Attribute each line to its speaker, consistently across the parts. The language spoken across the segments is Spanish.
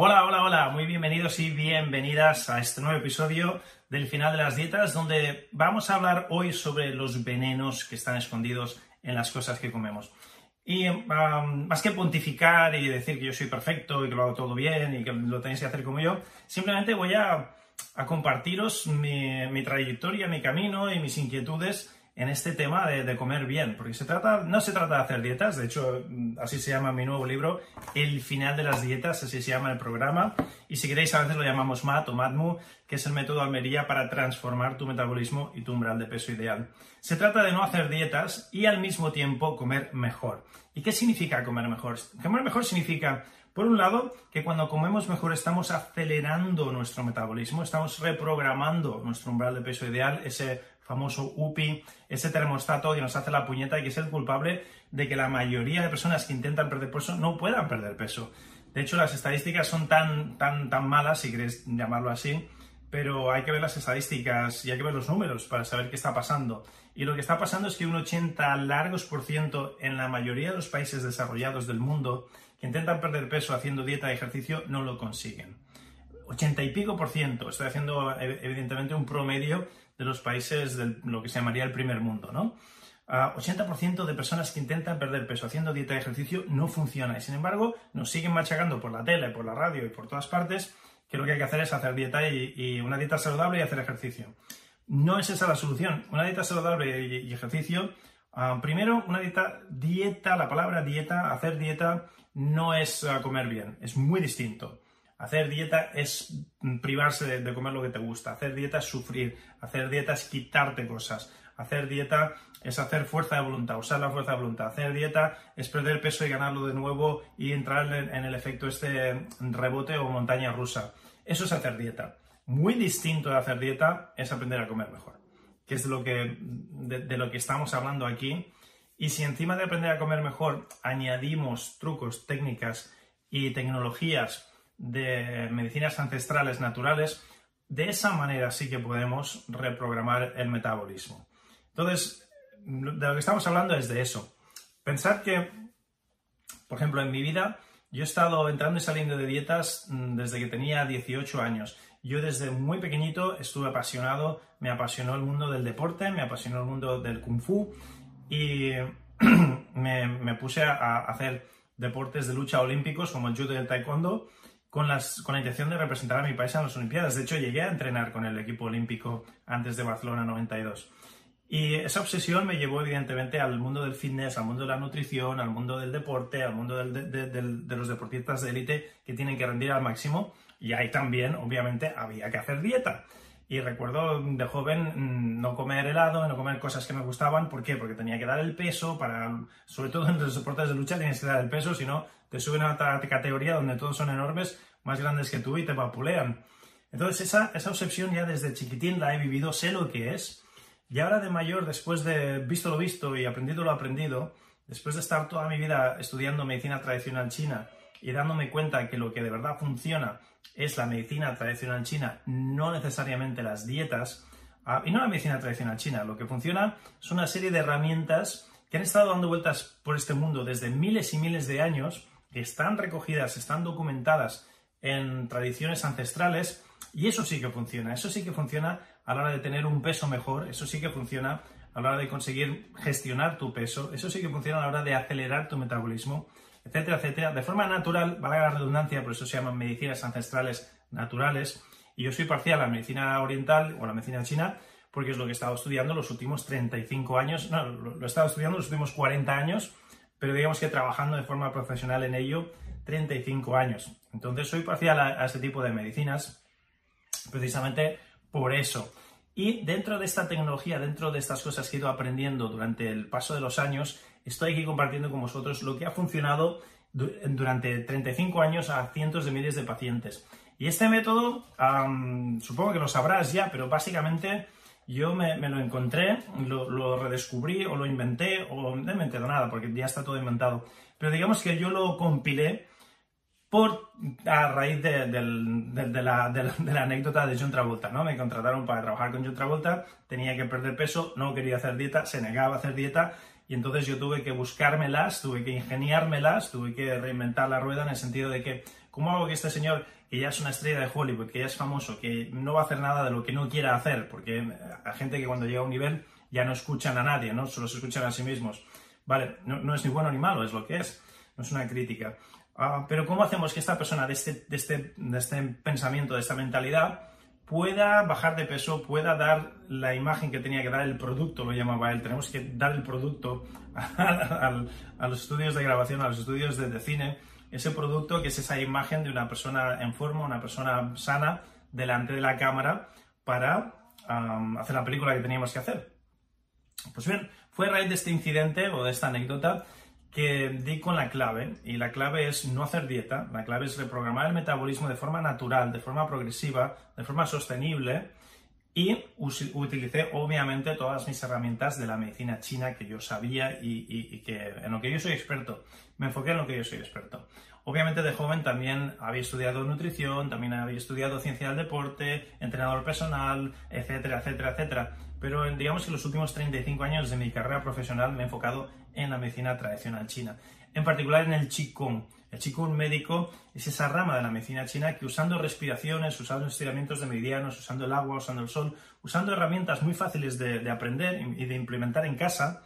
Speaker 1: Hola, hola, hola, muy bienvenidos y bienvenidas a este nuevo episodio del final de las dietas, donde vamos a hablar hoy sobre los venenos que están escondidos en las cosas que comemos. Y más que pontificar y decir que yo soy perfecto y que lo hago todo bien y que lo tenéis que hacer como yo, simplemente voy a, compartiros mi, trayectoria, mi camino y mis inquietudes en este tema de, comer bien, porque se trata, no se trata de hacer dietas, de hecho así se llama mi nuevo libro, El final de las dietas, así se llama el programa, y si queréis a veces lo llamamos MAT o MATMU, que es el método Almería para transformar tu metabolismo y tu umbral de peso ideal. Se trata de no hacer dietas y al mismo tiempo comer mejor. ¿Y qué significa comer mejor? Comer mejor significa por un lado, que cuando comemos mejor estamos acelerando nuestro metabolismo, estamos reprogramando nuestro umbral de peso ideal, ese famoso UPI, ese termostato que nos hace la puñeta y que es el culpable de que la mayoría de personas que intentan perder peso no puedan perder peso. De hecho, las estadísticas son tan, tan, tan malas, si queréis llamarlo así, pero hay que ver las estadísticas y hay que ver los números para saber qué está pasando. Y lo que está pasando es que un 80 largos por ciento en la mayoría de los países desarrollados del mundo que intentan perder peso haciendo dieta y ejercicio no lo consiguen. 80 y pico por ciento. Estoy haciendo evidentemente un promedio de los países de lo que se llamaría el primer mundo, ¿no? 80% de personas que intentan perder peso haciendo dieta y ejercicio no funciona y sin embargo nos siguen machacando por la tele, por la radio y por todas partes que lo que hay que hacer es hacer dieta y, una dieta saludable y hacer ejercicio. No es esa la solución. Una dieta saludable y, ejercicio, ah, primero una dieta, dieta, la palabra dieta, hacer dieta no es ah, comer bien, es muy distinto. Hacer dieta es privarse de, comer lo que te gusta. Hacer dieta es sufrir. Hacer dieta es quitarte cosas. Hacer dieta es hacer fuerza de voluntad, usar la fuerza de voluntad. Hacer dieta es perder peso y ganarlo de nuevo y entrar en, el efecto este rebote o montaña rusa. Eso es hacer dieta. Muy distinto de hacer dieta es aprender a comer mejor, que es lo que, de lo que estamos hablando aquí. Y si encima de aprender a comer mejor añadimos trucos, técnicas y tecnologías de medicinas ancestrales naturales, de esa manera sí que podemos reprogramar el metabolismo. Entonces, de lo que estamos hablando es de eso. Pensar que, por ejemplo, en mi vida, yo he estado entrando y saliendo de dietas mm, desde que tenía 18 años. Yo desde muy pequeñito estuve apasionado, me apasionó el mundo del deporte, me apasionó el mundo del kung fu y me, me puse a hacer deportes de lucha olímpicos como el judo y el taekwondo con, las, con la intención de representar a mi país en las Olimpiadas. De hecho, llegué a entrenar con el equipo olímpico antes de Barcelona 92. Y esa obsesión me llevó evidentemente al mundo del fitness, al mundo de la nutrición, al mundo del deporte, al mundo de, los deportistas de élite que tienen que rendir al máximo. Y ahí también, obviamente, había que hacer dieta. Y recuerdo de joven mm, no comer helado, no comer cosas que me gustaban. ¿Por qué? Porque tenía que dar el peso para, sobre todo en los deportes de lucha tienes que dar el peso, si no te suben a otra categoría donde todos son enormes, más grandes que tú y te vapulean. Entonces esa, esa obsesión ya desde chiquitín la he vivido, sé lo que es. Y ahora de mayor, después de visto lo visto y aprendido lo aprendido, después de estar toda mi vida estudiando medicina tradicional china y dándome cuenta que lo que de verdad funciona es la medicina tradicional china, no necesariamente las dietas, ah, y no la medicina tradicional china, lo que funciona son una serie de herramientas que han estado dando vueltas por este mundo desde miles y miles de años, que están recogidas, están documentadas en tradiciones ancestrales, y eso sí que funciona, eso sí que funciona a la hora de tener un peso mejor, eso sí que funciona a la hora de conseguir gestionar tu peso, eso sí que funciona a la hora de acelerar tu metabolismo, etcétera, etcétera, de forma natural, valga la redundancia, por eso se llaman medicinas ancestrales naturales, y yo soy parcial a la medicina oriental o a la medicina china, porque es lo que he estado estudiando los últimos 35 años, no, lo he estado estudiando los últimos 40 años, pero digamos que trabajando de forma profesional en ello 35 años. Entonces soy parcial a, este tipo de medicinas precisamente por eso. Y dentro de esta tecnología, dentro de estas cosas que he ido aprendiendo durante el paso de los años, estoy aquí compartiendo con vosotros lo que ha funcionado durante 35 años a cientos de miles de pacientes. Y este método, supongo que lo sabrás ya, pero básicamente yo me, lo encontré, lo, redescubrí o lo inventé, o no he inventado nada, porque ya está todo inventado. Pero digamos que yo lo compilé por, a raíz de, la, anécdota de John Travolta, ¿no? Me contrataron para trabajar con John Travolta, tenía que perder peso, no quería hacer dieta, se negaba a hacer dieta, y entonces yo tuve que buscármelas, tuve que ingeniármelas, tuve que reinventar la rueda en el sentido de que, ¿cómo hago que este señor que ya es una estrella de Hollywood, que ya es famoso, que no va a hacer nada de lo que no quiera hacer, porque hay gente que cuando llega a un nivel ya no escuchan a nadie, ¿no? Solo se escuchan a sí mismos. Vale, no, es ni bueno ni malo, es lo que es, no es una crítica. Ah, pero ¿cómo hacemos que esta persona de este, de, este, de este pensamiento, de esta mentalidad, pueda bajar de peso, pueda dar la imagen que tenía que dar el producto, lo llamaba él. Tenemos que dar el producto a, a los estudios de grabación, a los estudios de, de, cine, ese producto que es esa imagen de una persona en forma, una persona sana, delante de la cámara para hacer la película que teníamos que hacer. Pues bien, fue a raíz de este incidente o de esta anécdota que di con la clave, y la clave es no hacer dieta, la clave es reprogramar el metabolismo de forma natural, de forma progresiva, de forma sostenible, y utilicé obviamente todas mis herramientas de la medicina china que yo sabía y, que en lo que yo soy experto. Me enfoqué en lo que yo soy experto. Obviamente de joven también había estudiado nutrición, también había estudiado ciencia del deporte, entrenador personal, etcétera, etcétera, etcétera. Pero digamos que los últimos 35 años de mi carrera profesional me he enfocado en la medicina tradicional china, en particular en el Qigong el Qigong médico es esa rama de la medicina china que usando respiraciones, usando estiramientos de meridianos, usando el agua, usando el sol, usando herramientas muy fáciles de, aprender y de implementar en casa,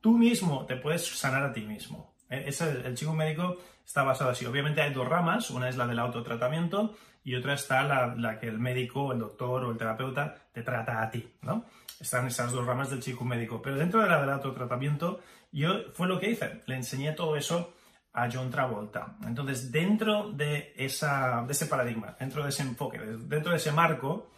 Speaker 1: tú mismo te puedes sanar a ti mismo. E, ese, el Qigong médico está basado así. Obviamente hay dos ramas, una es la del autotratamiento y otra está la, que el médico, el doctor o el terapeuta te trata a ti, ¿no? Están esas dos ramas del Qigong médico. Pero dentro de del autotratamiento, yo fue lo que hice. Le enseñé todo eso a John Travolta. Entonces, dentro de, esa, de ese paradigma, dentro de ese enfoque, dentro de ese marco,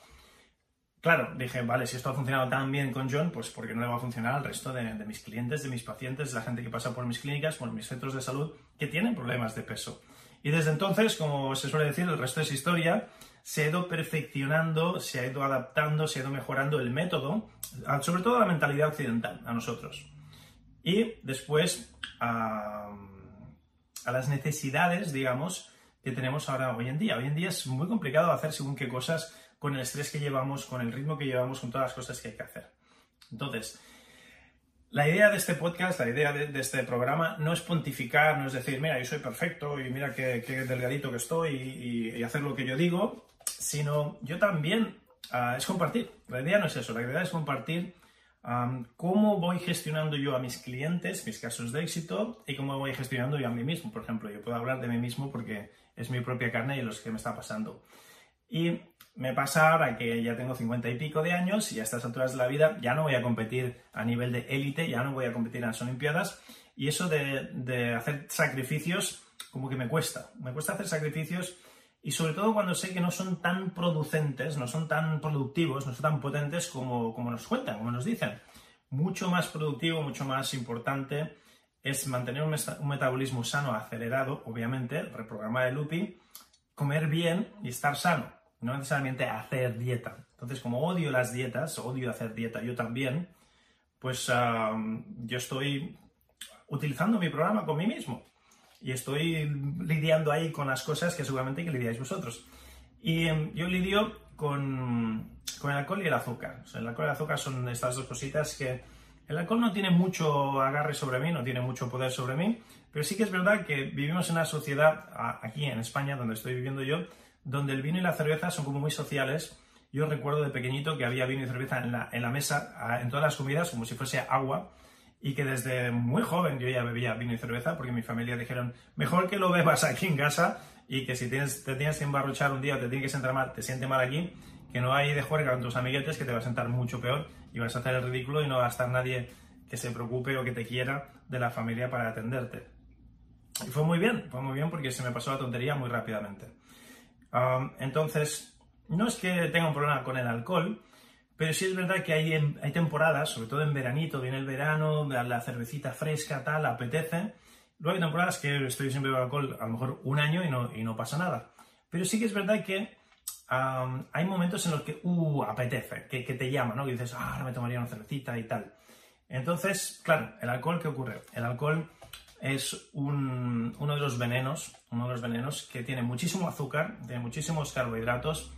Speaker 1: claro, dije, vale, si esto ha funcionado tan bien con John, pues ¿por qué no le va a funcionar al resto de, mis clientes, de mis pacientes, de la gente que pasa por mis clínicas, por mis centros de salud, que tienen problemas de peso? Y desde entonces, como se suele decir, el resto es historia, se ha ido perfeccionando, se ha ido adaptando, se ha ido mejorando el método, sobre todo a la mentalidad occidental, a nosotros. Y después, a las necesidades, digamos, que tenemos ahora hoy en día. Hoy en día es muy complicado hacer según qué cosas con el estrés que llevamos, con el ritmo que llevamos, con todas las cosas que hay que hacer. Entonces, la idea de este podcast, la idea de, este programa, no es pontificar, no es decir, mira, yo soy perfecto y mira qué, delgadito que estoy y, hacer lo que yo digo, sino yo también, ah, es compartir. La idea no es eso, la idea es compartir cómo voy gestionando yo a mis clientes, mis casos de éxito, y cómo voy gestionando yo a mí mismo. Por ejemplo, yo puedo hablar de mí mismo porque es mi propia carne y los que me está pasando. Y me pasa ahora que ya tengo 50 y pico de años y a estas alturas de la vida ya no voy a competir a nivel de élite, ya no voy a competir en las Olimpiadas. Y eso de, hacer sacrificios, como que me cuesta. Me cuesta hacer sacrificios y sobre todo cuando sé que no son tan producentes, no son tan productivos, no son tan potentes como, nos cuentan, como nos dicen. Mucho más productivo, mucho más importante es mantener un, metabolismo sano, acelerado, obviamente, reprogramar el looping, comer bien y estar sano, no necesariamente hacer dieta. Entonces, como odio las dietas, odio hacer dieta, yo también, pues yo estoy utilizando mi programa con mí mismo y estoy lidiando ahí con las cosas que seguramente que lidiáis vosotros. Y em, yo lidio con, con, el alcohol y el azúcar. el alcohol y el azúcar son estas dos cositas que el alcohol no tiene mucho agarre sobre mí, no tiene mucho poder sobre mí, pero sí que es verdad que vivimos en una sociedad, aquí en España, donde estoy viviendo yo, donde el vino y la cerveza son como muy sociales. Yo recuerdo de pequeñito que había vino y cerveza en la, mesa, en todas las comidas, como si fuese agua, y que desde muy joven yo ya bebía vino y cerveza porque mi familia dijeron, mejor que lo bebas aquí en casa y que si tienes, te tienes que embarruchar un día te tienes que sentar mal, te siente mal aquí, que no hay de juerga con tus amiguetes que te va a sentar mucho peor y vas a hacer el ridículo y no va a estar nadie que se preocupe o que te quiera de la familia para atenderte. Y fue muy bien, fue muy bien porque se me pasó la tontería muy rápidamente. Entonces, no es que tenga un problema con el alcohol, pero sí es verdad que hay, hay temporadas, sobre todo en veranito, viene el verano, la cervecita fresca, tal, apetece. Luego hay temporadas que estoy siempre alcohol a lo mejor un año y no, y no pasa nada. Pero sí que es verdad que hay momentos en los que, uh, apetece, que, que te llama, ¿no? Que dices, ah, ahora me tomaría una cervecita y tal. Entonces, claro, el alcohol, ¿qué ocurre? El alcohol es uno de los venenos, uno de los venenos que tiene muchísimo azúcar, tiene muchísimos carbohidratos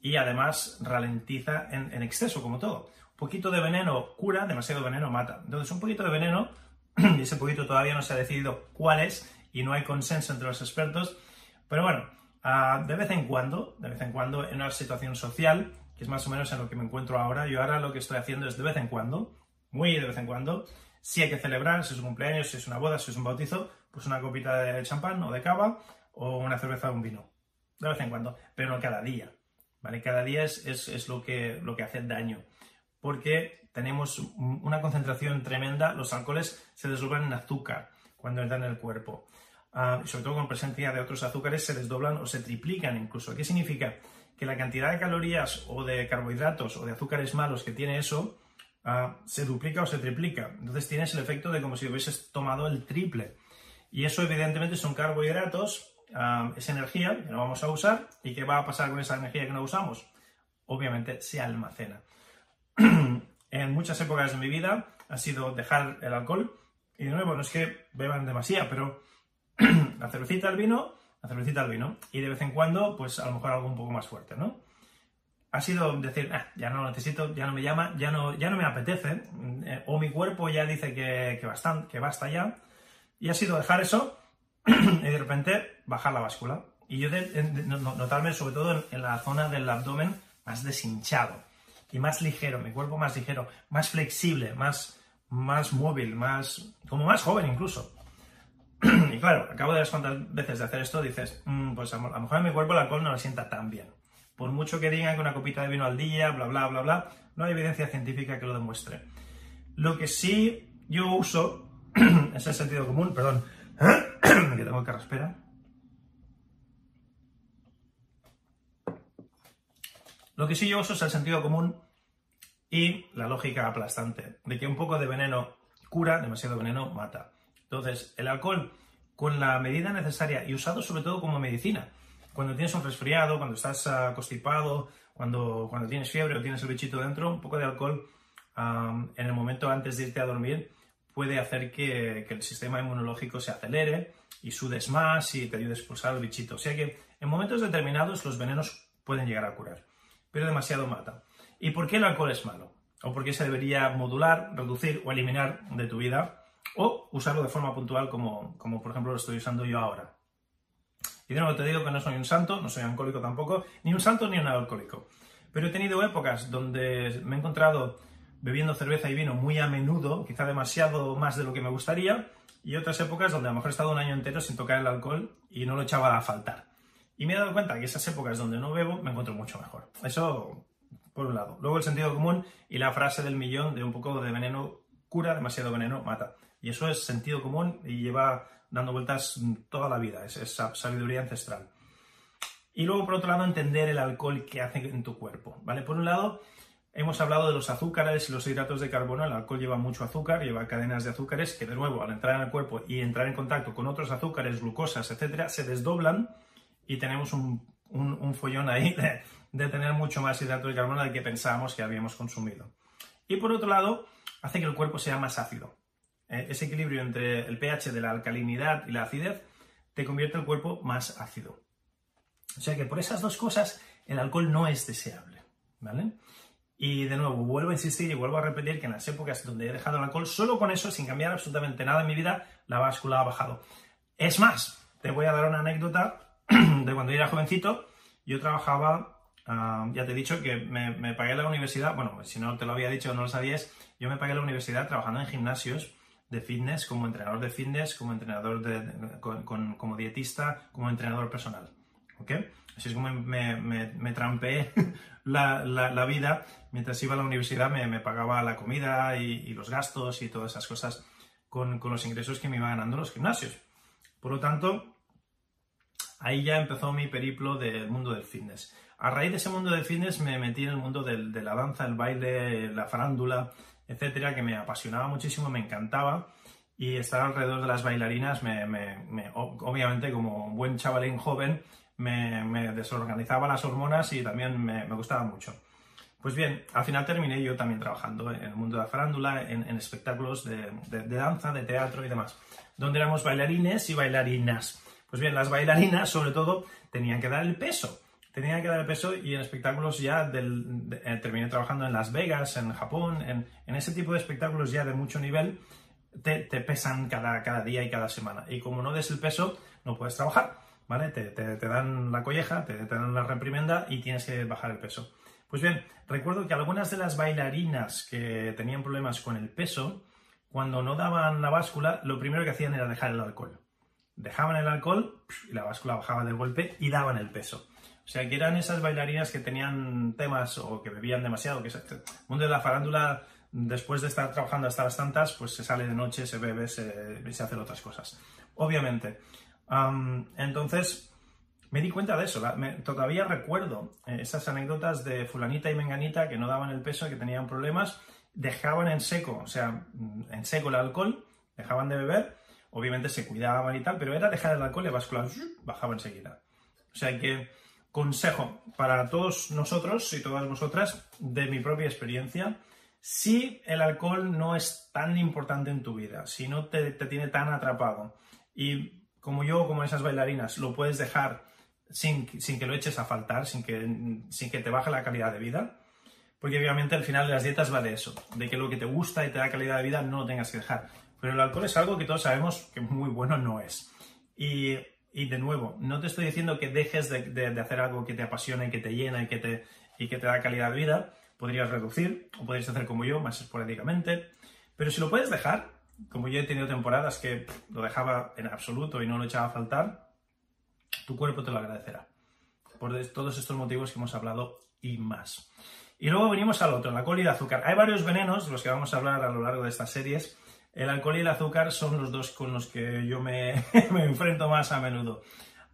Speaker 1: y además ralentiza en, exceso, como todo. Un poquito de veneno cura, demasiado veneno mata. Entonces, un poquito de veneno, y ese poquito todavía no se ha decidido cuál es y no hay consenso entre los expertos, pero bueno, ah, de vez en cuando, de vez en cuando, en una situación social, que es más o menos en lo que me encuentro ahora, yo ahora lo que estoy haciendo es de vez en cuando, muy de vez en cuando, si hay que celebrar, si es un cumpleaños, si es una boda, si es un bautizo, pues una copita de champán o de cava o una cerveza o un vino. De vez en cuando, pero no cada día. ¿vale? Cada día es, es, lo, que, lo que hace daño. Porque tenemos una concentración tremenda, los alcoholes se desdoblan en azúcar cuando entran en el cuerpo. Uh, sobre todo con presencia de otros azúcares, se desdoblan o se triplican incluso. ¿Qué significa? Que la cantidad de calorías o de carbohidratos o de azúcares malos que tiene eso uh, se duplica o se triplica. Entonces tienes el efecto de como si hubieses tomado el triple. Y eso evidentemente son carbohidratos es energía que no vamos a usar. ¿Y qué va a pasar con esa energía que no usamos? Obviamente se almacena. en muchas épocas de mi vida ha sido dejar el alcohol. Y de nuevo, no es que beban demasiado, pero la cervecita al vino, la cervecita al vino. Y de vez en cuando, pues a lo mejor algo un poco más fuerte, ¿no? Ha sido decir, ah, ya no lo necesito, ya no me llama, ya no, ya no me apetece, eh, o mi cuerpo ya dice que, que, que basta ya. Y ha sido dejar eso y de repente bajar la báscula. Y yo de, notarme sobre todo en, la zona del abdomen más deshinchado y más ligero, mi cuerpo más ligero, más flexible, más, más móvil, más como más joven incluso. y claro, al cabo de las cuantas veces de hacer esto dices, mm, pues a, lo mejor en mi cuerpo el alcohol no lo sienta tan bien. Por mucho que digan que una copita de vino al día, bla, bla, bla, bla, no hay evidencia científica que lo demuestre. Lo que sí yo uso es el sentido común, perdón, que tengo carraspera. Lo que sí yo uso es el sentido común y la lógica aplastante, de que un poco de veneno cura, demasiado veneno mata. Entonces, el alcohol con la medida necesaria y usado sobre todo como medicina. Cuando tienes un resfriado, cuando estás ah, constipado, cuando, cuando tienes fiebre o tienes el bichito dentro, un poco de alcohol en el momento antes de irte a dormir puede hacer que, el sistema inmunológico se acelere y sudes más y te ayude a expulsar el bichito. O sea que en momentos determinados los venenos pueden llegar a curar, pero demasiado mata. ¿Y por qué el alcohol es malo? ¿O por qué se debería modular, reducir o eliminar de tu vida? O usarlo de forma puntual como, como por ejemplo lo estoy usando yo ahora. Nuevo te digo que no soy un santo, no soy alcohólico tampoco, ni un santo ni un alcohólico. Pero he tenido épocas donde me he encontrado bebiendo cerveza y vino muy a menudo, quizá demasiado más de lo que me gustaría, y otras épocas donde a lo mejor he estado un año entero sin tocar el alcohol y no lo echaba a faltar. Y me he dado cuenta que esas épocas donde no bebo me encuentro mucho mejor. Eso por un lado. Luego el sentido común y la frase del millón de un poco de veneno cura, demasiado veneno mata. Y eso es sentido común y lleva dando vueltas toda la vida, es esa sabiduría ancestral. Y luego, por otro lado, entender el alcohol que hace en tu cuerpo, ¿vale? Por un lado, Hemos hablado de los azúcares y los hidratos de carbono. El alcohol lleva mucho azúcar, lleva cadenas de azúcares que, de nuevo, al entrar en el cuerpo y entrar en contacto con otros azúcares, glucosas, etcétera, se desdoblan y tenemos un, follón ahí de, tener mucho más hidrato de carbono del que pensábamos que habíamos consumido. Y por otro lado, hace que el cuerpo sea más ácido. Eh, ese equilibrio entre el pH de la alcalinidad y la acidez te convierte el cuerpo más ácido. O sea que por esas dos cosas el alcohol no es deseable. ¿Vale? Y de nuevo, vuelvo a insistir y vuelvo a repetir que en las épocas donde he dejado el alcohol, solo con eso, sin cambiar absolutamente nada en mi vida, la báscula ha bajado. Es más, te voy a dar una anécdota de cuando era jovencito. Yo trabajaba, ah, ya te he dicho que me, pagué la universidad, bueno, si no te lo había dicho no lo sabías, yo me pagué la universidad trabajando en gimnasios de fitness, como entrenador de fitness, como entrenador de, como dietista, como entrenador personal. ¿Ok? Así es como me, me, me trampeé la, la, vida. Mientras iba a la universidad me, me pagaba la comida y, y, los gastos y todas esas cosas con, con los ingresos que me iba ganando los gimnasios. Por lo tanto, ahí ya empezó mi periplo del mundo del fitness. A raíz de ese mundo del fitness me metí en el mundo del, de la danza, el baile, la farándula, etcétera, que me apasionaba muchísimo, me encantaba. Y estar alrededor de las bailarinas, me, me, obviamente, como buen chavalín joven, me, desorganizaba las hormonas y también me, gustaba mucho. Pues bien, al final terminé yo también trabajando en el mundo de la farándula, en, espectáculos de, de, danza, de teatro y demás, donde éramos bailarines y bailarinas. Pues bien, las bailarinas, sobre todo, tenían que dar el peso. Tenían que dar el peso y en espectáculos ya del, eh, terminé trabajando en Las Vegas, en Japón, en, ese tipo de espectáculos ya de mucho nivel, te, te pesan cada, día y cada semana. Y como no des el peso, no puedes trabajar. ¿vale? Te, dan la colleja, te, dan la reprimenda y tienes que bajar el peso. Pues bien, recuerdo que algunas de las bailarinas que tenían problemas con el peso, cuando no daban la báscula, lo primero que hacían era dejar el alcohol. Dejaban el alcohol y la báscula bajaba del golpe y daban el peso. O sea, que eran esas bailarinas que tenían temas o que bebían demasiado, que el mundo de la farándula, después de estar trabajando hasta las tantas, pues se sale de noche, se bebe, se, se hacen otras cosas. Obviamente, entonces, me di cuenta de eso. todavía recuerdo eh, esas anécdotas de fulanita y menganita que no daban el peso, que tenían problemas, dejaban en seco, o sea, en seco el alcohol, dejaban de beber, obviamente se cuidaban y tal, pero era dejar el alcohol y báscula bajaba enseguida. O sea que, consejo para todos nosotros y todas vosotras, de mi propia experiencia, si el alcohol no es tan importante en tu vida, si no te, te tiene tan atrapado y como yo, como esas bailarinas, lo puedes dejar sin, que lo eches a faltar, sin que, sin que te baje la calidad de vida. Porque obviamente al final de las dietas va de eso, de que lo que te gusta y te da calidad de vida no lo tengas que dejar. Pero el alcohol es algo que todos sabemos que muy bueno no es. Y, de nuevo, no te estoy diciendo que dejes de, hacer algo que te apasiona y que te llena y que te, y que te da calidad de vida. Podrías reducir o podrías hacer como yo, más esporádicamente. Pero si lo puedes dejar, como yo he tenido temporadas que lo dejaba en absoluto y no lo echaba a faltar, tu cuerpo te lo agradecerá. Por todos estos motivos que hemos hablado y más. Y luego venimos al otro, alcohol y el azúcar. Hay varios venenos, los que vamos a hablar a lo largo de estas series. El alcohol y el azúcar son los dos con los que yo me, me enfrento más a menudo.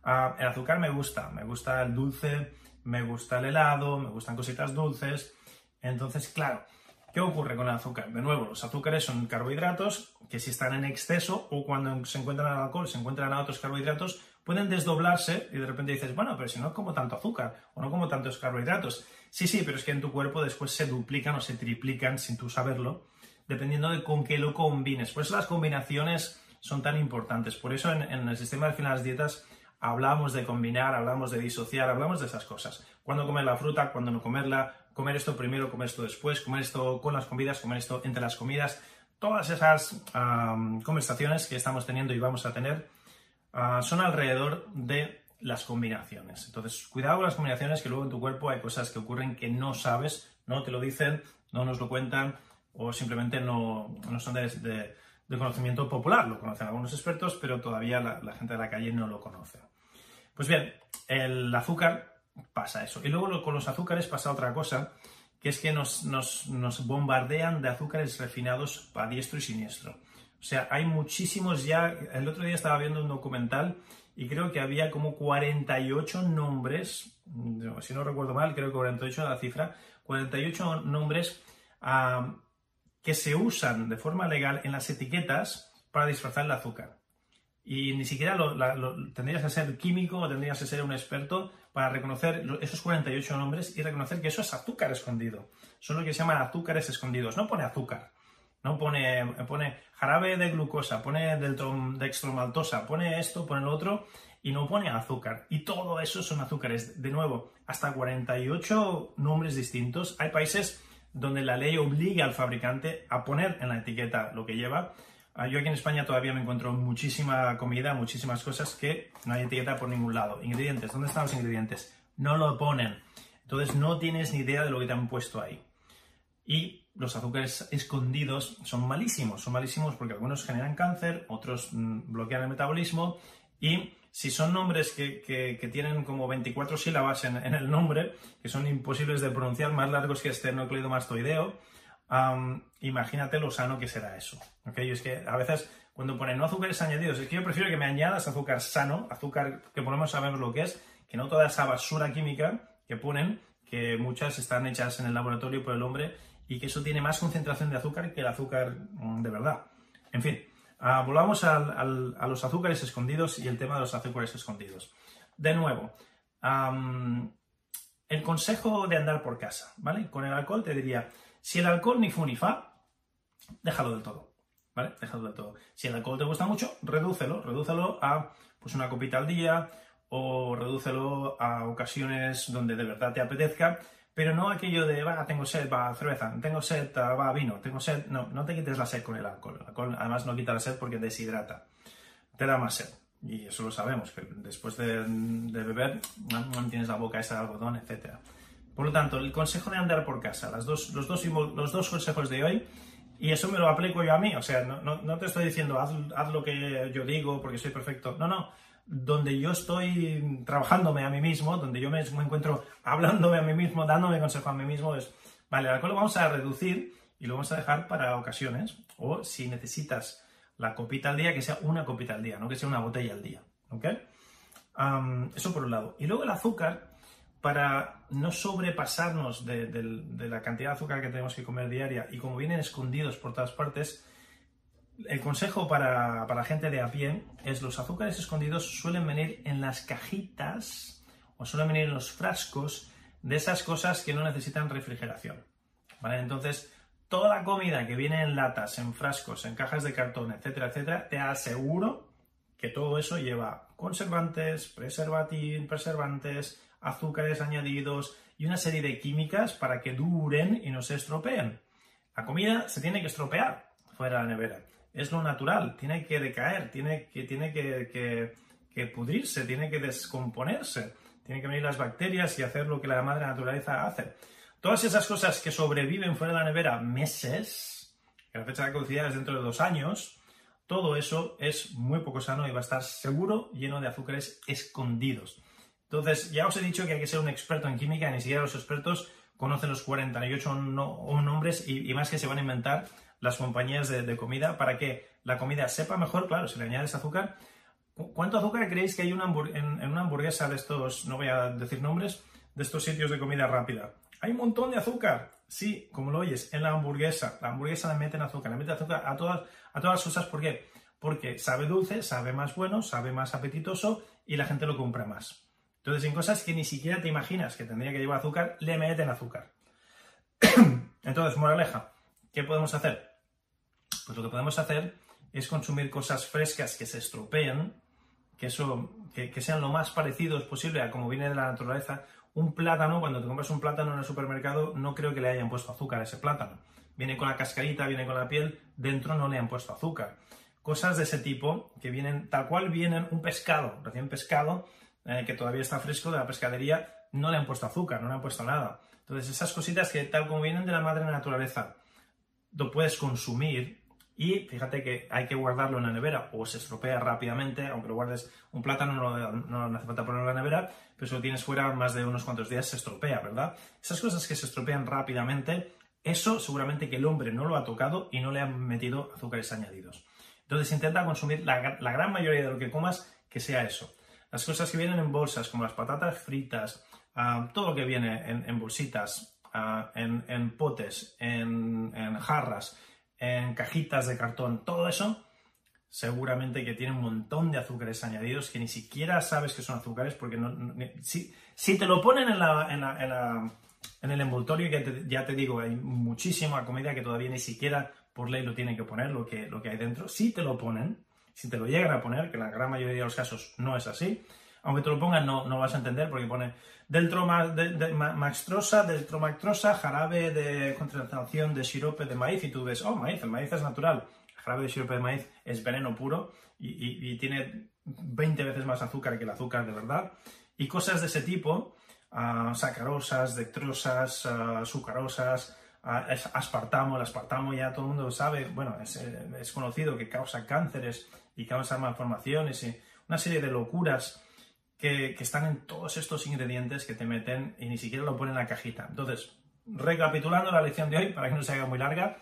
Speaker 1: Ah, el azúcar me gusta, me gusta el dulce, me gusta el helado, me gustan cositas dulces. Entonces, claro, ¿Qué ocurre con el azúcar? De nuevo, los azúcares son carbohidratos que si están en exceso o cuando se encuentran al alcohol, se encuentran a otros carbohidratos, pueden desdoblarse y de repente dices, bueno, pero si no como tanto azúcar o no como tantos carbohidratos. Sí, sí, pero es que en tu cuerpo después se duplican o se triplican sin tú saberlo, dependiendo de con qué lo combines. Por eso las combinaciones son tan importantes. Por eso en, el sistema de las dietas hablamos de combinar, hablamos de disociar, hablamos de esas cosas. Cuándo comer la fruta, cuándo no comerla, comer esto primero, comer esto después, comer esto con las comidas, comer esto entre las comidas. Todas esas conversaciones que estamos teniendo y vamos a tener ah, son alrededor de las combinaciones. Entonces, cuidado con las combinaciones que luego en tu cuerpo hay cosas que ocurren que no sabes, no te lo dicen, no nos lo cuentan o simplemente no, son de, conocimiento popular. Lo conocen algunos expertos, pero todavía la, gente de la calle no lo conoce. Pues bien, el azúcar pasa eso. Y luego con los azúcares pasa otra cosa, que es que nos, bombardean de azúcares refinados a diestro y siniestro. O sea, hay muchísimos ya. El otro día estaba viendo un documental y creo que había como 48 nombres, si no recuerdo mal, creo que 48 es la cifra, 48 nombres que se usan de forma legal en las etiquetas para disfrazar el azúcar y ni siquiera lo, tendrías que ser químico o tendrías que ser un experto para reconocer esos 48 nombres y reconocer que eso es azúcar escondido. Son lo que se llaman azúcares escondidos. No pone azúcar, no pone, pone jarabe de glucosa, pone dextromaltosa, pone esto, pone lo otro y no pone azúcar. Y todo eso son azúcares. De nuevo, hasta 48 nombres distintos. Hay países donde la ley obliga al fabricante a poner en la etiqueta lo que lleva Ah, yo aquí en España todavía me encuentro muchísima comida, muchísimas cosas que no hay etiqueta por ningún lado. Ingredientes, ¿dónde están los ingredientes? No lo ponen. Entonces no tienes ni idea de lo que te han puesto ahí. Y los azúcares escondidos son malísimos, son malísimos porque algunos generan cáncer, otros mm, bloquean el metabolismo y si son nombres que, tienen como 24 sílabas en, el nombre, que son imposibles de pronunciar, más largos que este núcleo mastoideo, imagínate lo sano que será eso. ¿okay? es que a veces cuando ponen no azúcares añadidos, es que yo prefiero que me añadas azúcar sano, azúcar que ponemos sabemos lo que es, que no toda esa basura química que ponen, que muchas están hechas en el laboratorio por el hombre y que eso tiene más concentración de azúcar que el azúcar mm, de verdad. En fin, ah, volvamos a los azúcares escondidos y el tema de los azúcares escondidos. De nuevo, el consejo de andar por casa, ¿vale? Con el alcohol te diría, si el alcohol ni fu ni fa, déjalo del todo, ¿vale? Déjalo del todo. Si el alcohol te gusta mucho, redúcelo, redúcelo a pues una copita al día o redúcelo a ocasiones donde de verdad te apetezca pero no aquello de, va, tengo sed, va, cerveza, tengo sed, va, vino, tengo sed. No, no te quites la sed con el alcohol. El alcohol además no quita la sed porque deshidrata. Te da más sed. Y eso lo sabemos, que después de, beber mantienes la boca esa de algodón, etc. Por lo tanto, el consejo de andar por casa, las dos, los, dos, los dos consejos de hoy, y eso me lo aplico yo a mí, o sea, no, no, no te estoy diciendo haz, haz, lo que yo digo porque soy perfecto, no, no, donde yo estoy trabajándome a mí mismo, donde yo me, encuentro hablándome a mí mismo, dándome consejo a mí mismo, es, vale, el alcohol lo vamos a reducir y lo vamos a dejar para ocasiones, o si necesitas la copita al día, que sea una copita al día, no que sea una botella al día, ¿ok? eso por un lado. Y luego el azúcar, para no sobrepasarnos de, de la cantidad de azúcar que tenemos que comer diaria, y como vienen escondidos por todas partes, el consejo para, la gente de a pie es los azúcares escondidos suelen venir en las cajitas o suelen venir en los frascos de esas cosas que no necesitan refrigeración. ¿vale? Entonces, toda la comida que viene en latas, en frascos, en cajas de cartón, etcétera, etcétera, te aseguro que todo eso lleva conservantes, preservantes, azúcares añadidos y una serie de químicas para que duren y no se estropeen. La comida se tiene que estropear fuera de la nevera es lo natural, tiene que decaer, tiene que, tiene que, pudrirse, tiene que descomponerse, tiene que venir las bacterias y hacer lo que la madre naturaleza hace. Todas esas cosas que sobreviven fuera de la nevera meses, que la fecha de caducidad es dentro de dos años, todo eso es muy poco sano y va a estar seguro lleno de azúcares escondidos. Entonces, ya os he dicho que hay que ser un experto en química, ni siquiera los expertos conocen los 48 nombres y, y más que se van a inventar las compañías de, comida para que la comida sepa mejor, claro, si le añades azúcar. ¿Cuánto azúcar creéis que hay en, una hamburguesa de estos, no voy a decir nombres, de estos sitios de comida rápida? Hay un montón de azúcar. Sí, como lo oyes, en la hamburguesa. La hamburguesa le meten azúcar, le meten azúcar a todas, a todas las cosas. ¿Por qué? Porque sabe dulce, sabe más bueno, sabe más apetitoso y la gente lo compra más. Entonces, en cosas que ni siquiera te imaginas que tendría que llevar azúcar, le meten azúcar. Entonces, moraleja, ¿qué podemos hacer? Pues lo que podemos hacer es consumir cosas frescas que se estropeen, que, eso, que, sean lo más parecidos posible a como viene de la naturaleza. Un plátano, cuando te compras un plátano en el supermercado, no creo que le hayan puesto azúcar a ese plátano. Viene con la cascarita, viene con la piel, dentro no le han puesto azúcar. Cosas de ese tipo que vienen tal cual vienen un pescado, recién pescado, eh, que todavía está fresco de la pescadería, no le han puesto azúcar, no le han puesto nada. Entonces, esas cositas que tal como vienen de la madre naturaleza, lo puedes consumir y fíjate que hay que guardarlo en la nevera o se estropea rápidamente, aunque lo guardes un plátano, no, hace falta ponerlo en la nevera, pero si lo tienes fuera más de unos cuantos días se estropea, ¿verdad? Esas cosas que se estropean rápidamente, eso seguramente que el hombre no lo ha tocado y no le han metido azúcares añadidos. Entonces intenta consumir la, gran mayoría de lo que comas que sea eso. Las cosas que vienen en bolsas, como las patatas fritas, ah, todo lo que viene en, bolsitas, ah, en, potes, en jarras, en cajitas de cartón, todo eso, seguramente que tiene un montón de azúcares añadidos que ni siquiera sabes que son azúcares porque no, si, si, te lo ponen en, la, en, el envoltorio, ya te, ya te, digo, hay muchísima comida que todavía ni siquiera por ley lo tienen que poner, lo que, lo que hay dentro. Si te lo ponen, si te lo llegan a poner, que la gran mayoría de los casos no es así, aunque te lo pongan no, no vas a entender porque pone deltromaxtrosa, deltromactrosa, jarabe de concentración de sirope de maíz y tú ves, oh, maíz, el maíz es natural. El jarabe de sirope de maíz es veneno puro y, tiene 20 veces más azúcar que el azúcar de verdad. Y cosas de ese tipo, uh, sacarosas, dextrosas, uh, aspartamo, el aspartamo ya todo el mundo sabe, bueno, es, es, conocido que causa cánceres y causa malformaciones y una serie de locuras que, están en todos estos ingredientes que te meten y ni siquiera lo ponen en la cajita. Entonces, recapitulando la lección de hoy, para que no se haga muy larga,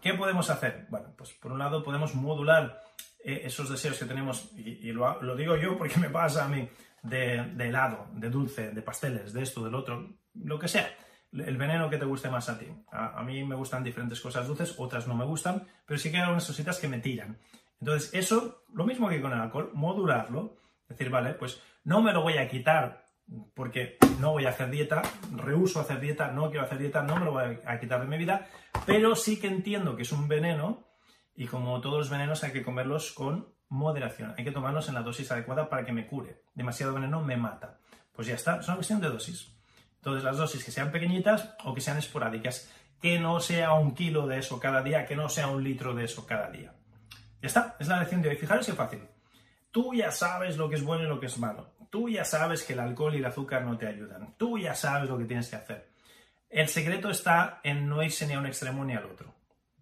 Speaker 1: ¿qué podemos hacer? Bueno, pues por un lado podemos modular eh, esos deseos que tenemos, y, lo, digo yo porque me pasa a mí, de, helado, de dulce, de pasteles, de esto, del otro, lo que sea el veneno que te guste más a ti. A, mí me gustan diferentes cosas dulces, otras no me gustan, pero sí que hay algunas cositas que me tiran. Entonces, eso, lo mismo que con el alcohol, modularlo, decir, vale, pues no me lo voy a quitar porque no voy a hacer dieta, rehuso hacer dieta, no quiero hacer dieta, no me lo voy a quitar de mi vida, pero sí que entiendo que es un veneno y como todos los venenos hay que comerlos con moderación, hay que tomarlos en la dosis adecuada para que me cure. Demasiado veneno me mata. Pues ya está, es una cuestión de dosis. Entonces las dosis que sean pequeñitas o que sean esporádicas, que no sea un kilo de eso cada día, que no sea un litro de eso cada día. Ya está, es la lección de hoy. Fijaros qué fácil. Tú ya sabes lo que es bueno y lo que es malo. Tú ya sabes que el alcohol y el azúcar no te ayudan. Tú ya sabes lo que tienes que hacer. El secreto está en no irse ni a un extremo ni al otro.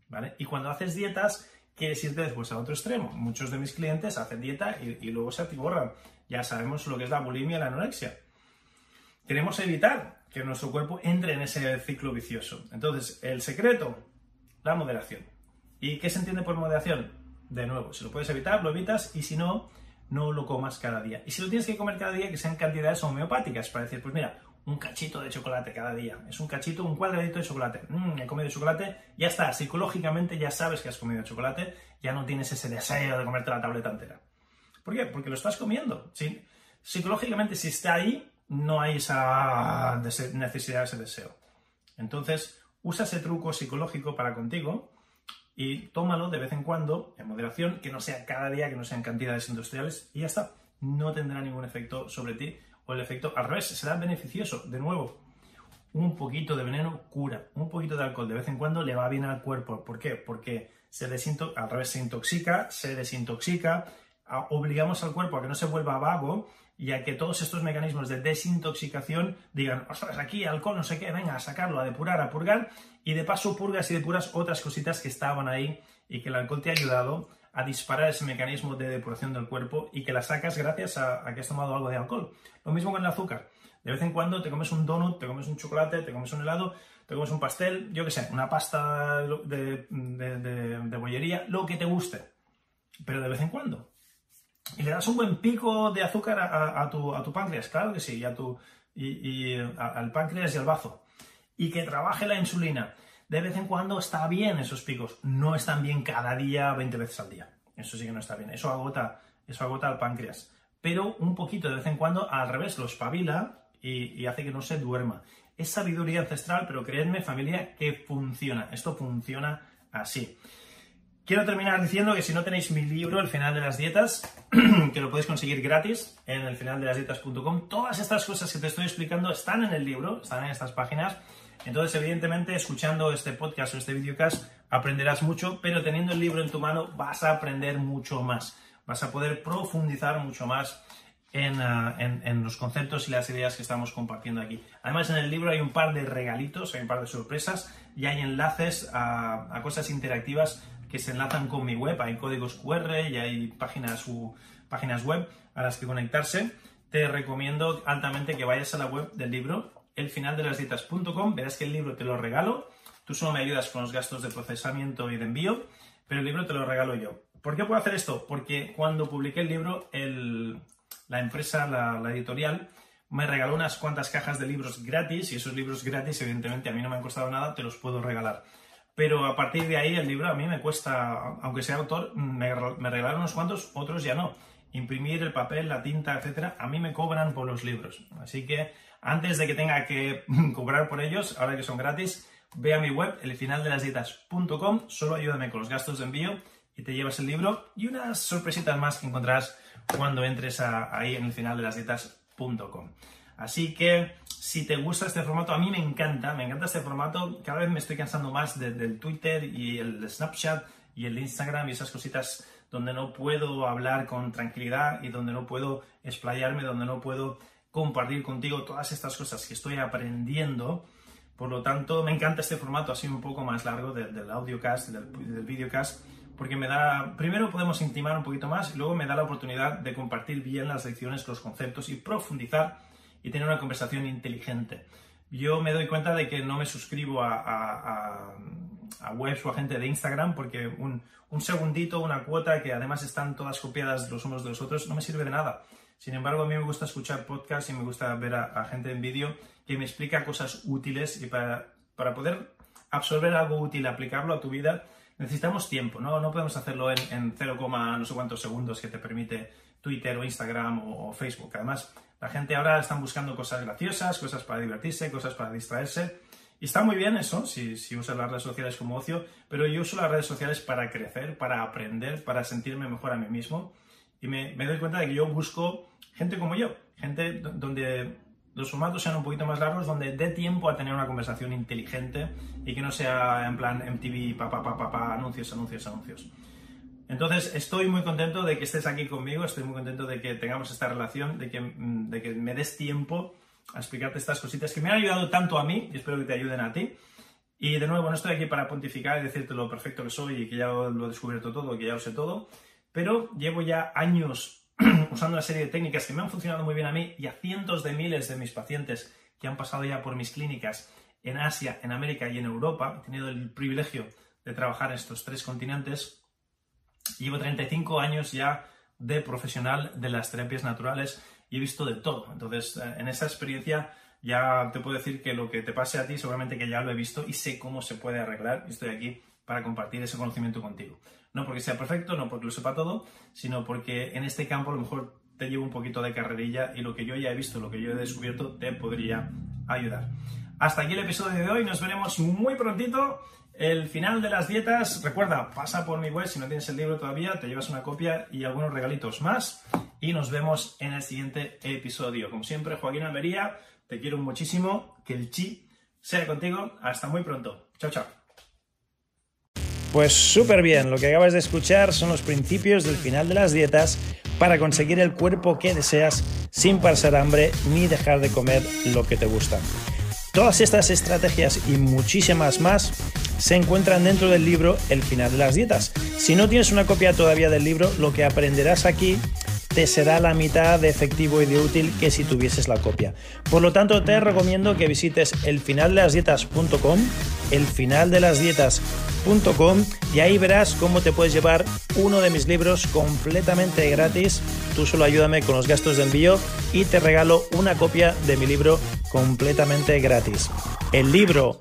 Speaker 1: ¿Vale? Y cuando haces dietas, quieres irte después a otro extremo. Muchos de mis clientes hacen dieta y, y luego se atiborran. Ya sabemos lo que es la bulimia y la anorexia. Queremos evitar que nuestro cuerpo entre en ese ciclo vicioso. Entonces, el secreto, la moderación. ¿Y qué se entiende por moderación? De nuevo, si lo puedes evitar, lo evitas y si no, no lo comas cada día. Y si lo tienes que comer cada día, que sean cantidades homeopáticas, para decir, pues mira, un cachito de chocolate cada día. Es un cachito, un cuadradito de chocolate. Mmm, he comido chocolate, ya está. Psicológicamente ya sabes que has comido chocolate, ya no tienes ese deseo de comerte la tableta entera. ¿Por qué? Porque lo estás comiendo. ¿sí? Psicológicamente, si está ahí, no hay esa necesidad, ese deseo. Entonces, usa ese truco psicológico para contigo y tómalo de vez en cuando, en moderación, que no sea cada día, que no sean cantidades industriales, y ya está. No tendrá ningún efecto sobre ti, o el efecto al revés, será beneficioso. De nuevo, un poquito de veneno cura, un poquito de alcohol de vez en cuando le va bien al cuerpo. ¿Por qué? Porque se desinto al revés, se intoxica, se desintoxica, obligamos al cuerpo a que no se vuelva vago y a que todos estos mecanismos de desintoxicación digan, ostras, aquí alcohol, no sé qué, venga, a sacarlo, a depurar, a purgar, y de paso purgas y depuras otras cositas que estaban ahí y que el alcohol te ha ayudado a disparar ese mecanismo de depuración del cuerpo y que la sacas gracias a, que has tomado algo de alcohol. Lo mismo con el azúcar. De vez en cuando te comes un donut, te comes un chocolate, te comes un helado, te comes un pastel, yo qué sé, una pasta de, de bollería, lo que te guste. Pero de vez en cuando y le das un buen pico de azúcar a, tu, a tu, páncreas, claro que sí, y, a tu, y, al páncreas y al bazo. Y que trabaje la insulina. De vez en cuando está bien esos picos, no están bien cada día, 20 veces al día. Eso sí que no está bien, eso agota, eso agota al páncreas. Pero un poquito de vez en cuando, al revés, lo espabila y, y hace que no se duerma. Es sabiduría ancestral, pero creedme, familia, que funciona. Esto funciona así. Quiero terminar diciendo que si no tenéis mi libro, El final de las dietas, que lo podéis conseguir gratis en el dietas.com, todas estas cosas que te estoy explicando están en el libro, están en estas páginas. Entonces, evidentemente, escuchando este podcast o este videocast aprenderás mucho, pero teniendo el libro en tu mano vas a aprender mucho más. Vas a poder profundizar mucho más en, ah, los conceptos y las ideas que estamos compartiendo aquí. Además, en el libro hay un par de regalitos, hay un par de sorpresas y hay enlaces a cosas interactivas que se enlazan con mi web, hay códigos QR y hay páginas, páginas web a las que conectarse. Te recomiendo altamente que vayas a la web del libro, elfinaldelasdietas.com, verás que el libro te lo regalo, tú solo me ayudas con los gastos de procesamiento y de envío, pero el libro te lo regalo yo. ¿Por qué puedo hacer esto? Porque cuando publiqué el libro, la empresa, la, la editorial, me regaló unas cuantas cajas de libros gratis y esos libros gratis, evidentemente, a mí no me han costado nada, te los puedo regalar pero a partir de ahí el libro a mí me cuesta, aunque sea autor, me, regalaron unos cuantos, otros ya no. Imprimir el papel, la tinta, etcétera, a mí me cobran por los libros. Así que antes de que tenga que cobrar por ellos, ahora que son gratis, ve a mi web, elfinaldelasdietas.com, solo ayúdame con los gastos de envío y te llevas el libro y unas sorpresitas más que encontrarás cuando entres ahí en elfinaldelasdietas.com. Así que si te gusta este formato, a mí me encanta, me encanta este formato. Cada vez me estoy cansando más del Twitter y el Snapchat y el Instagram y esas cositas donde no puedo hablar con tranquilidad y donde no puedo explayarme, donde no puedo compartir contigo todas estas cosas que estoy aprendiendo. Por lo tanto, me encanta este formato así un poco más largo del, audiocast, del, del videocast, porque me da, primero podemos intimar un poquito más y luego me da la oportunidad de compartir bien las lecciones, los conceptos y profundizar y tener una conversación inteligente. Yo me doy cuenta de que no me suscribo a, webs o a gente de Instagram porque un, un, segundito, una cuota que además están todas copiadas los unos de los otros, no me sirve de nada. Sin embargo, a mí me gusta escuchar podcasts y me gusta ver a, gente en vídeo que me explica cosas útiles y para, para poder absorber algo útil, aplicarlo a tu vida, necesitamos tiempo, ¿no? No podemos hacerlo en, en 0, no sé cuántos segundos que te permite Twitter o Instagram o, Facebook. Además, la gente ahora está buscando cosas graciosas, cosas para divertirse, cosas para distraerse. Y está muy bien eso, si, si usas las redes sociales como ocio, pero yo uso las redes sociales para crecer, para aprender, para sentirme mejor a mí mismo. Y me, me doy cuenta de que yo busco gente como yo, gente donde los formatos sean un poquito más largos, donde dé tiempo a tener una conversación inteligente y que no sea en plan MTV, pa, pa, pa, anuncios, anuncios, anuncios. Entonces, estoy muy contento de que estés aquí conmigo, estoy muy contento de que tengamos esta relación, de que, mm, de que me des tiempo a explicarte estas cositas que me han ayudado tanto a mí y espero que te ayuden a ti. Y de nuevo, no estoy aquí para pontificar y decirte lo perfecto que soy y que ya lo he descubierto todo, que ya lo sé todo, pero llevo ya años usando una serie de técnicas que me han funcionado muy bien a mí y a cientos de miles de mis pacientes que han pasado ya por mis clínicas en Asia, en América y en Europa. He tenido el privilegio de trabajar en estos tres continentes. Llevo 35 años ya de profesional de las terapias naturales y he visto de todo. Entonces, eh, en esa experiencia ya te puedo decir que lo que te pase a ti seguramente que ya lo he visto y sé cómo se puede arreglar y estoy aquí para compartir ese conocimiento contigo. No porque sea perfecto, no porque lo sepa todo, sino porque en este campo a lo mejor te llevo un poquito de carrerilla y lo que yo ya he visto, lo que yo he descubierto, te podría ayudar. Hasta aquí el episodio de hoy, nos veremos muy prontito. El final de las dietas, recuerda, pasa por mi web si no tienes el libro todavía, te llevas una copia y algunos regalitos más. Y nos vemos en el siguiente episodio. Como siempre, Joaquín Almería, te quiero muchísimo, que el chi sea contigo. Hasta muy pronto. Chao, chao. Pues súper bien, lo que acabas de escuchar son los principios del final de las dietas para conseguir el cuerpo que deseas sin pasar hambre ni dejar de comer lo que te gusta. Todas estas estrategias y muchísimas más se encuentran dentro del libro El final de las dietas. Si no tienes una copia todavía del libro, lo que aprenderás aquí te será la mitad de efectivo y de útil que si tuvieses la copia. Por lo tanto, te recomiendo que visites elfinaldelasdietas.com, elfinaldelasdietas.com y ahí verás cómo te puedes llevar uno de mis libros completamente gratis. Tú solo ayúdame con los gastos de envío y te regalo una copia de mi libro completamente gratis. El libro